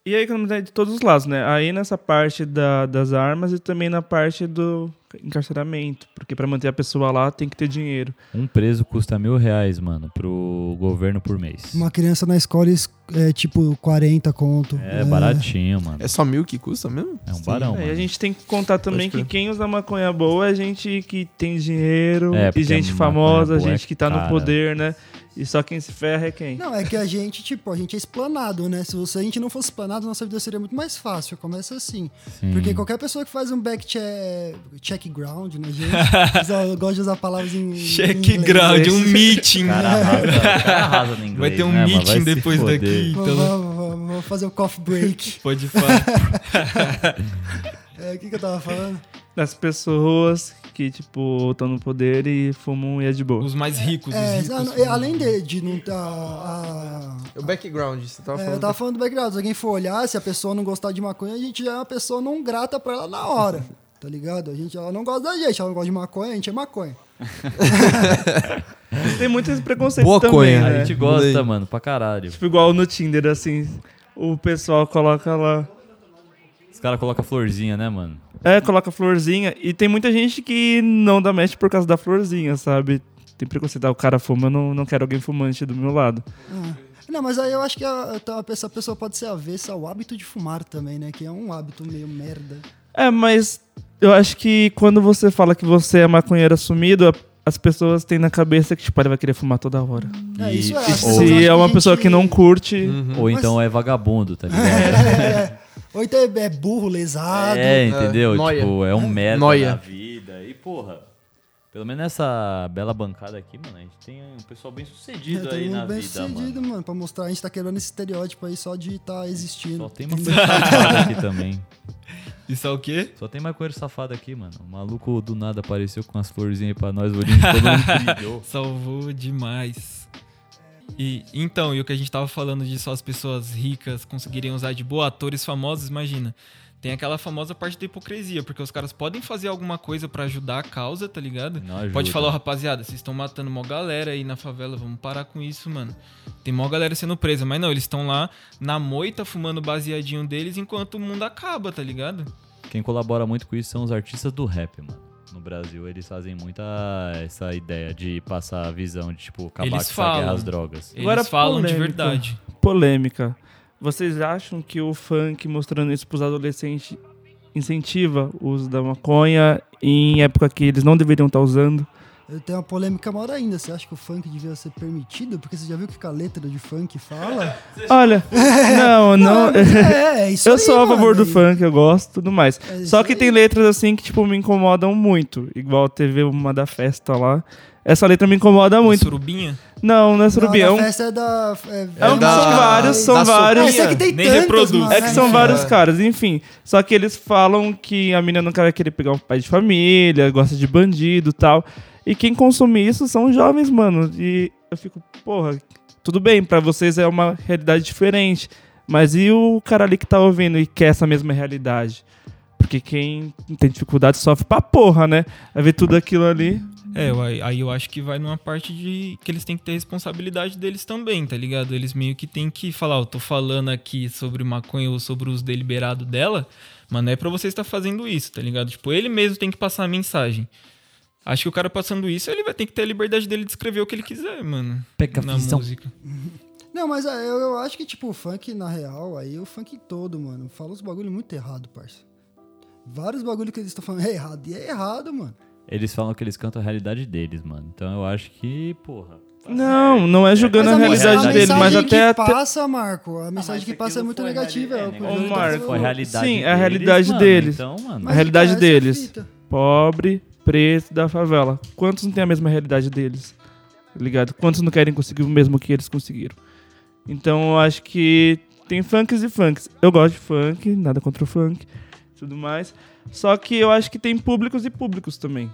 E a economia de todos os lados, né? Aí nessa parte da- das armas e também na parte do encarceramento. Porque pra manter a pessoa lá tem que ter dinheiro. Um preso custa mil reais, mano, pro governo por mês. uma criança na escola é tipo 40 conto. É baratinho, mano. É só mil que custa mesmo? É um barão, É, e a gente tem que contar também Pode que quem usa maconha boa é gente que tem dinheiro, É, e gente famosa, é gente que tá no cara. poder, né? E só quem se ferra é quem? Não, é que a gente, tipo, a gente é explanado, né? Se você- a gente não fosse explanado, nossa vida seria muito mais fácil. Começa assim. Sim. Porque qualquer pessoa que faz um back che check ground, né, gente? Eu gosto de usar palavras em. em Check inglês. ground, um meeting. O cara arrasa, cara arrasa no inglês, Vai ter um né, meeting depois daqui. Então, vou- vou- vou fazer o coffee break. pode falar. É, O que, que eu tava falando? Das pessoas que, tipo, estão no poder e fumam e é de boa. Os mais ricos, os É, ricos. não, é, além de, de não estar. a- O background, você tava É, falando. eu tava falando do background. Se alguém for olhar, se a pessoa não gostar de maconha, a gente já é uma pessoa não grata pra ela na hora. Tá ligado? A gente, ela não gosta da gente, ela não gosta de maconha, a gente é maconha. Tem muitos preconceitos Boa também, conha. A né? gente Mudei. gosta, mano, pra caralho. Tipo, igual no Tinder, assim, o pessoal coloca lá... Os caras colocam florzinha, né, mano? É, coloca florzinha. E tem muita gente que não dá match por causa da florzinha, sabe? Tem preconceito. Ah, o cara fuma, eu não, não quero alguém fumante do meu lado. Não, mas aí eu acho que a, a- essa pessoa pode ser avessa ao hábito de fumar também, né? Que é um hábito meio merda. É, mas eu acho que quando você fala que você é maconheiro assumido, as pessoas têm na cabeça que, tipo, ele vai querer fumar toda hora. É, E- isso é. e- Se é uma pessoa que não curte... Ou então é vagabundo, tá ligado? É, ou então é, é burro, lesado. É, entendeu? É, tipo, é um merda Noia. na vida. E, porra, pelo menos nessa bela bancada aqui, mano, a gente tem um pessoal bem sucedido É, aí na bem vida, sucedido, mano. mano. Pra mostrar, a gente tá quebrando esse estereótipo aí só de estar existindo. Só tem maconheiro safado aqui também. Isso é o quê? Só tem maconheiro safado aqui, mano. O maluco do nada apareceu com as florzinhas aí pra nós, o olhinho todo mundo brilhou. Salvou demais. E então, e o que a gente tava falando de só as pessoas ricas conseguirem usar de boa, atores famosos, imagina. Tem aquela famosa parte da hipocrisia, porque os caras podem fazer alguma coisa pra ajudar a causa, tá ligado? Pode falar, ó, rapaziada, vocês estão matando mó galera aí na favela, vamos parar com isso, mano. Tem mó galera sendo presa, mas não, eles estão lá na moita fumando o baseadinho deles enquanto o mundo acaba, tá ligado? Quem colabora muito com isso são os artistas do rap, mano. No Brasil, eles fazem muita essa ideia de passar a visão de, tipo, acabar Eles com falam. guerra às drogas. Eles Agora, falam de polêmica. verdade. Polêmica. Vocês acham que o funk mostrando isso pros adolescentes incentiva o uso da maconha em época que eles não deveriam estar usando? Eu tenho uma polêmica maior ainda. Você acha que o funk devia ser permitido? Porque você já viu o que a letra de funk fala? Olha, não, não. É, é isso Eu aí, sou a favor mano. do funk, eu gosto e tudo mais. É Só que aí. tem letras assim que, tipo, me incomodam muito. Igual teve uma da festa lá. Essa letra me incomoda muito. Surubinha? Não, não é surubim. É Não, um, a festa é da... É, é um- da- são vários, são da vários. É, aqui tem Nem tantas, reproduz. mano. É que são É. vários caras, enfim. Só que eles falam que a menina não quer querer pegar um pai de família, gosta de bandido e tal. E quem consome isso são jovens, mano. E eu fico, porra, tudo bem, pra vocês é uma realidade diferente. Mas e o cara ali que tá ouvindo e quer essa mesma realidade? Porque quem tem dificuldade sofre pra porra, né? Vai ver tudo aquilo ali. É, aí eu acho que vai numa parte de que eles têm que ter responsabilidade deles também, tá ligado? Eles meio que têm que falar, ó, eu tô falando aqui sobre maconha ou sobre o uso deliberado dela, mas não é pra você estar fazendo isso, tá ligado? Tipo, ele mesmo tem que passar a mensagem. Acho que o cara passando isso, ele vai ter que ter a liberdade dele de escrever o que ele quiser, mano. Pega a na visão. música. Não, mas é, eu, eu acho que, tipo, o funk, na real, aí o funk todo, mano, fala uns bagulho muito errado, parça. Vários bagulho que eles estão falando é errado. E é errado, mano. Eles falam que eles cantam a realidade deles, mano. Então eu acho que, porra. Não, não é julgando a, Mas realidade a dele, mas mensagem até, que até passa, Marco, a mensagem mas que passa é muito negativa. é né? Ô, Marco, a realidade Sim, é a deles, realidade mano. deles. Então, mano. Mas a realidade é a deles. fita. pobre, preto da favela. Quantos não têm a mesma realidade deles? Tá Ligado? Quantos não querem conseguir o mesmo que eles conseguiram? Então eu acho que tem funks e funks. Eu gosto de funk, nada contra o funk, tudo mais. Só que eu acho que tem públicos e públicos também.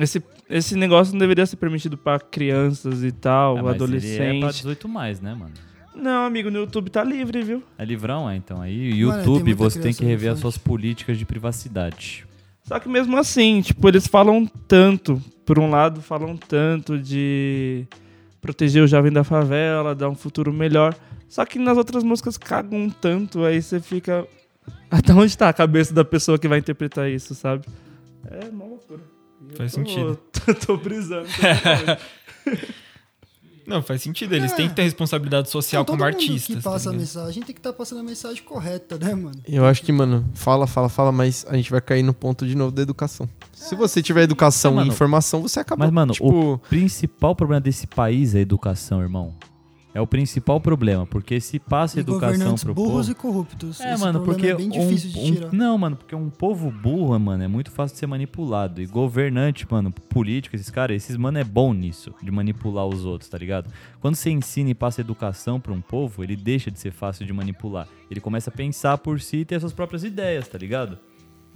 Esse, esse negócio não deveria ser permitido pra crianças e tal, Ah, mas ele É pra adolescente. 18 mais, né, mano? Não, amigo, no YouTube tá livre, viu? É livrão, é, então. Aí, Mano, YouTube, tem você tem que rever as suas políticas de privacidade. Só que mesmo assim, tipo, eles falam tanto, por um lado, falam tanto de proteger o jovem da favela, dar um futuro melhor. Só que nas outras músicas cagam tanto, aí você fica. Até onde tá a cabeça da pessoa que vai interpretar isso, sabe? É uma loucura. Faz tô- sentido. Tô, tô brisando. tô brisando. Não, faz sentido. Eles É. têm que ter responsabilidade social todo como mundo artistas. que tá passa a ligado? mensagem tem que estar passando a mensagem correta, né, mano? Eu acho que, mano, fala, fala, fala, mas a gente vai cair no ponto de novo da educação. Se você tiver educação É, mano, e informação, você acaba. Mas, mano, tipo, o principal problema desse país é a educação, irmão. É o principal problema, porque se passa E educação pro burros povo... e corruptos. É, Esse mano, problema porque é bem um- difícil um- tirar. não, mano, porque um povo burro, mano, é muito fácil de ser manipulado. E governante, mano, político, esses caras, esses mano é bom nisso, de manipular os outros, tá ligado? Quando você ensina e passa educação pra um povo, ele deixa de ser fácil de manipular. Ele começa a pensar por si e ter suas próprias ideias, tá ligado?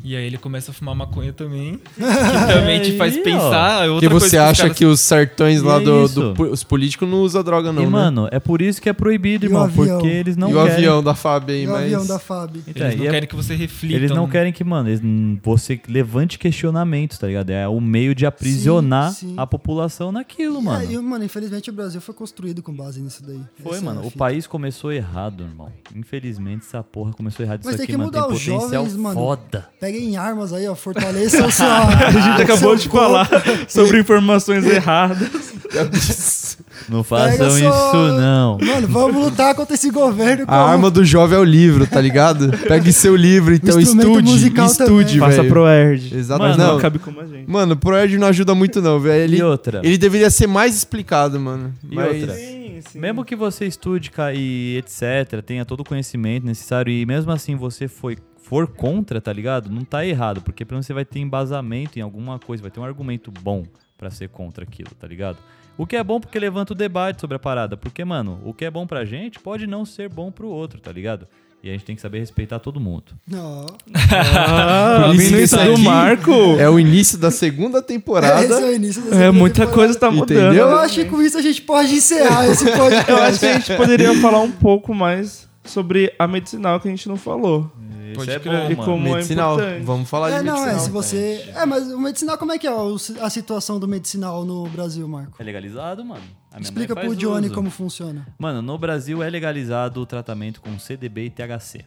E aí ele começa a fumar maconha também. Que também te faz Aí, pensar. É porque outra coisa você acha caras- que os sertões E lá é do, do- Os políticos não usam droga, não. e, né? mano, é por isso que é proibido, E o irmão, porque eles não e o querem. avião da FAB aí, E o mas. avião da FAB. Então, Eles não e é- querem que você reflita. Eles não um- querem que, mano, eles, você levante questionamentos, tá ligado? É o meio de aprisionar Sim, sim. a população naquilo, mano. É, e, mano, infelizmente o Brasil foi construído com base nisso daí. Foi, Essa é mano. O país começou errado, irmão. Infelizmente, essa porra começou errado. Mas Isso tem aqui, que mano, tem mudar os potencial jovens, mano. foda. Peguem armas aí, ó, fortaleçam sua. A gente acabou de corpo. falar sobre informações erradas. Não façam sua- isso, não. Mano, vamos lutar contra esse governo. A arma do jovem é o livro, tá ligado? Pegue seu livro, então estude. musical Estude. Faça velho. pro Erd. Exato. Mas Não. não cabe como a gente. Mano, pro Ed não ajuda muito, não, velho. Ele, E outra? ele deveria ser mais explicado, mano. E Mas- outra? Sim, sim. Mesmo que você estude e etc, tenha todo o conhecimento necessário e mesmo assim você foi, for contra, tá ligado? Não tá errado, porque pelo menos você vai ter embasamento em alguma coisa, vai ter um argumento bom pra ser contra aquilo, tá ligado? O que é bom porque levanta o debate sobre a parada, porque, mano, o que é bom pra gente pode não ser bom pro outro, tá ligado? E a gente tem que saber respeitar todo mundo. Não. Ah, isso isso do aqui Marco. É o início da segunda Esse é temporada. o início da É, segunda muita temporada. coisa tá mudando. Entendeu? Eu acho que com isso a gente pode encerrar esse podcast. Eu acho que a gente poderia falar um pouco mais sobre a medicinal que a gente não falou. Pode Isso é crer. bom, E mano. como medicinal. é importante. Vamos falar É, de não, medicinal. é, se você... É, mas o medicinal, como é que é o- a situação do medicinal no Brasil, Marco? É legalizado, mano. A minha Explica mãe pro Johnny uso. como funciona. Mano, no Brasil é legalizado o tratamento com CDB e THC.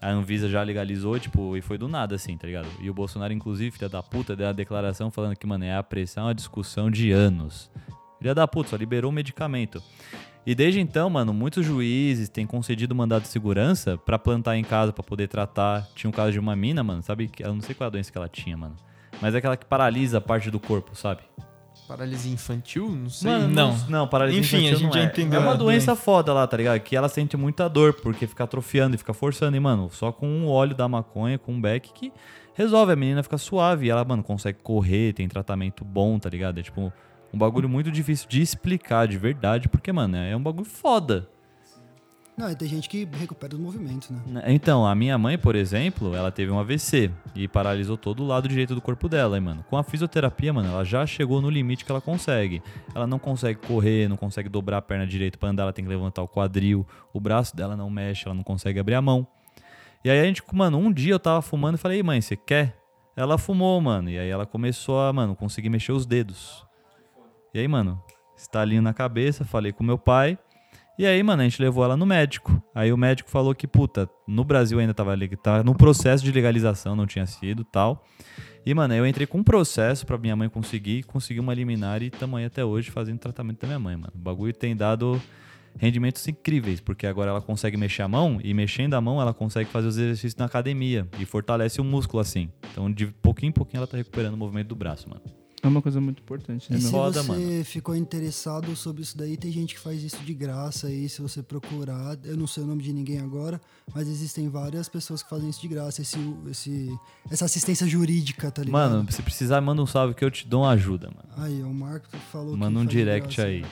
A Anvisa já legalizou, tipo, e foi do nada, assim, tá ligado? E o Bolsonaro, inclusive, filha da puta, deu a declaração falando que, mano, é a pressão, a discussão de anos. Filha da puta, só liberou o medicamento. E desde então, mano, muitos juízes têm concedido mandado de segurança pra plantar em casa pra poder tratar. Tinha um caso de uma mina, mano, sabe? que- Eu não sei qual é a doença que ela tinha, mano. Mas é aquela que paralisa a parte do corpo, sabe? Paralisia infantil? Não sei. Mano, não. Não, paralisia Enfim, infantil a gente não já é. entendeu É uma doença. foda lá, tá ligado? Que ela sente muita dor, porque fica atrofiando e fica forçando. E, mano, só com um óleo da maconha, com um beck, que resolve. A menina fica suave. E ela, mano, consegue correr, tem tratamento bom, tá ligado? É tipo um bagulho muito difícil de explicar de verdade, porque, mano, é um bagulho foda. Não, e tem gente que recupera os movimentos, né? Né? Então, a minha mãe, por exemplo, ela teve um AVC e paralisou todo o lado direito do corpo dela, hein, mano. Com a fisioterapia, mano, ela já chegou no limite que ela consegue. Ela não consegue correr, não consegue dobrar a perna direita pra andar, ela tem que levantar o quadril, o braço dela não mexe, ela não consegue abrir a mão. E aí a gente, mano, um dia eu tava fumando e falei, "Ei, mãe, você quer? Ela fumou, mano, e aí ela começou a, mano, conseguir mexer os dedos. E aí, mano, estalinho na cabeça, falei com meu pai. E aí, mano, a gente levou ela no médico. Aí o médico falou que, puta, no Brasil ainda tava, tava no processo de legalização, não tinha sido tal. E, mano, eu entrei com um processo pra minha mãe conseguir, consegui uma liminar e tamo aí até hoje fazendo tratamento da minha mãe, mano. O bagulho tem dado rendimentos incríveis, porque agora ela consegue mexer a mão e mexendo a mão ela consegue fazer os exercícios na academia e fortalece o músculo assim. Então, de pouquinho em pouquinho ela tá recuperando o movimento do braço, mano. É uma coisa muito importante, né, E se Foda, você mano. ficou interessado sobre isso daí, tem gente que faz isso de graça aí, se você procurar. Eu não sei o nome de ninguém agora, mas existem várias pessoas que fazem isso de graça, esse, esse, essa assistência jurídica, tá ligado? Mano, se precisar, manda um salve que eu te dou uma ajuda, mano. Aí, o Marco falou que Manda um direct graça. aí.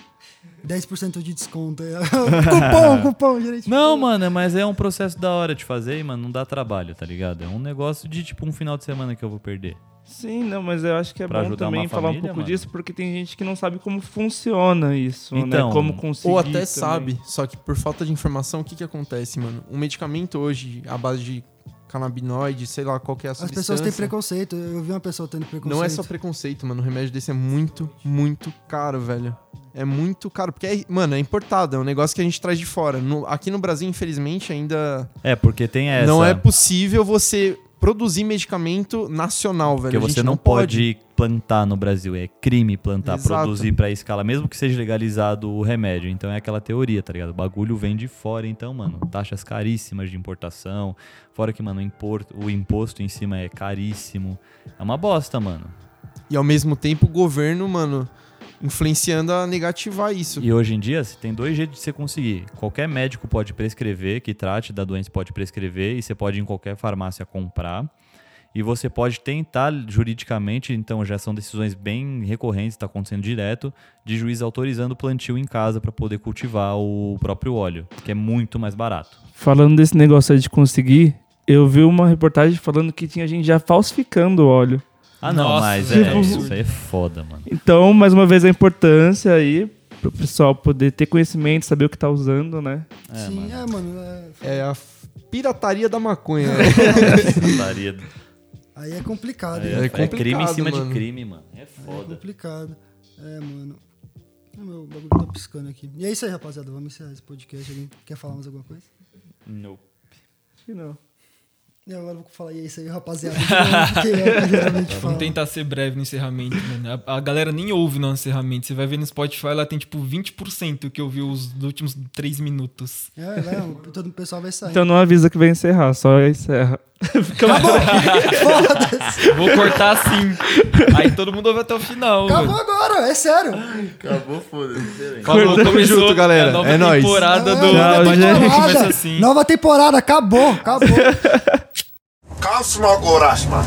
10% de desconto. aí. cupom, cupom, gerente. Não, mano, mas é um processo da hora de fazer e, mano, não dá trabalho, tá ligado? É um negócio de, tipo, um final de semana que eu vou perder. Sim, não, mas eu acho que é Pra bom também falar um família, pouco mano. disso, porque tem gente que não sabe como funciona isso, Então, né? Como conseguir Ou até também. sabe, só que por falta de informação, o que que acontece, mano? Um medicamento hoje, à base de canabinoide, sei lá qual que é a As substância. pessoas têm preconceito. Eu vi uma pessoa tendo preconceito. Não é só preconceito, mano. O remédio desse é muito, muito caro, velho. É muito caro, porque, é, mano, é importado. É um negócio que a gente traz de fora. No- aqui no Brasil, infelizmente, ainda É, porque tem essa. não é possível você produzir medicamento nacional, velho. Porque você gente não pode plantar no Brasil. É crime plantar, Exato. produzir pra escala, mesmo que seja legalizado o remédio. Então é aquela teoria, tá ligado? O bagulho vem de fora, então, mano, taxas caríssimas de importação. Fora que, mano, o, impor- o imposto em cima é caríssimo. É uma bosta, mano. E ao mesmo tempo, o governo, mano, influenciando a negativar isso. E hoje em dia, você tem dois jeitos de você conseguir. Qualquer médico pode prescrever, que trate da doença pode prescrever, e você pode ir em qualquer farmácia comprar. E você pode tentar juridicamente, então já são decisões bem recorrentes, está acontecendo direto, de juiz autorizando o plantio em casa para poder cultivar o próprio óleo, que é muito mais barato. Falando desse negócio aí de conseguir, eu vi uma reportagem falando que tinha gente já falsificando o óleo. Ah, não, Nossa, mas é, isso aí é foda, mano. Então, mais uma vez, a importância aí pro pessoal poder ter conhecimento, saber o que tá usando, né? É, Sim, mano. é, mano. é- É a pirataria da maconha. Putaria. Aí é complicado, É, hein? É é crime em complicado, cima mano. de crime, mano. É É foda. complicado. É, mano. O meu bagulho tá piscando aqui. E é isso aí, rapaziada. Vamos encerrar esse podcast. Alguém quer falar mais alguma coisa? Não. Acho que não. Eu agora vou falar, e é isso aí, rapaziada. é. Vamos tentar ser breve no encerramento, mano. A, a galera nem ouve no encerramento. Você vai ver no Spotify, ela tem tipo 20% que ouviu os últimos 3 minutos. É, não, todo o pessoal vai sair. Então não avisa que vai encerrar, só encerra. Vou cortar assim. Aí todo mundo ouve até o final. Acabou mano. agora, é sério. Acabou, foda-se. Falou, começou junto, galera. a nova É nóis. temporada do. Nova temporada. Começa assim. Nova temporada, acabou, acabou. Us, man.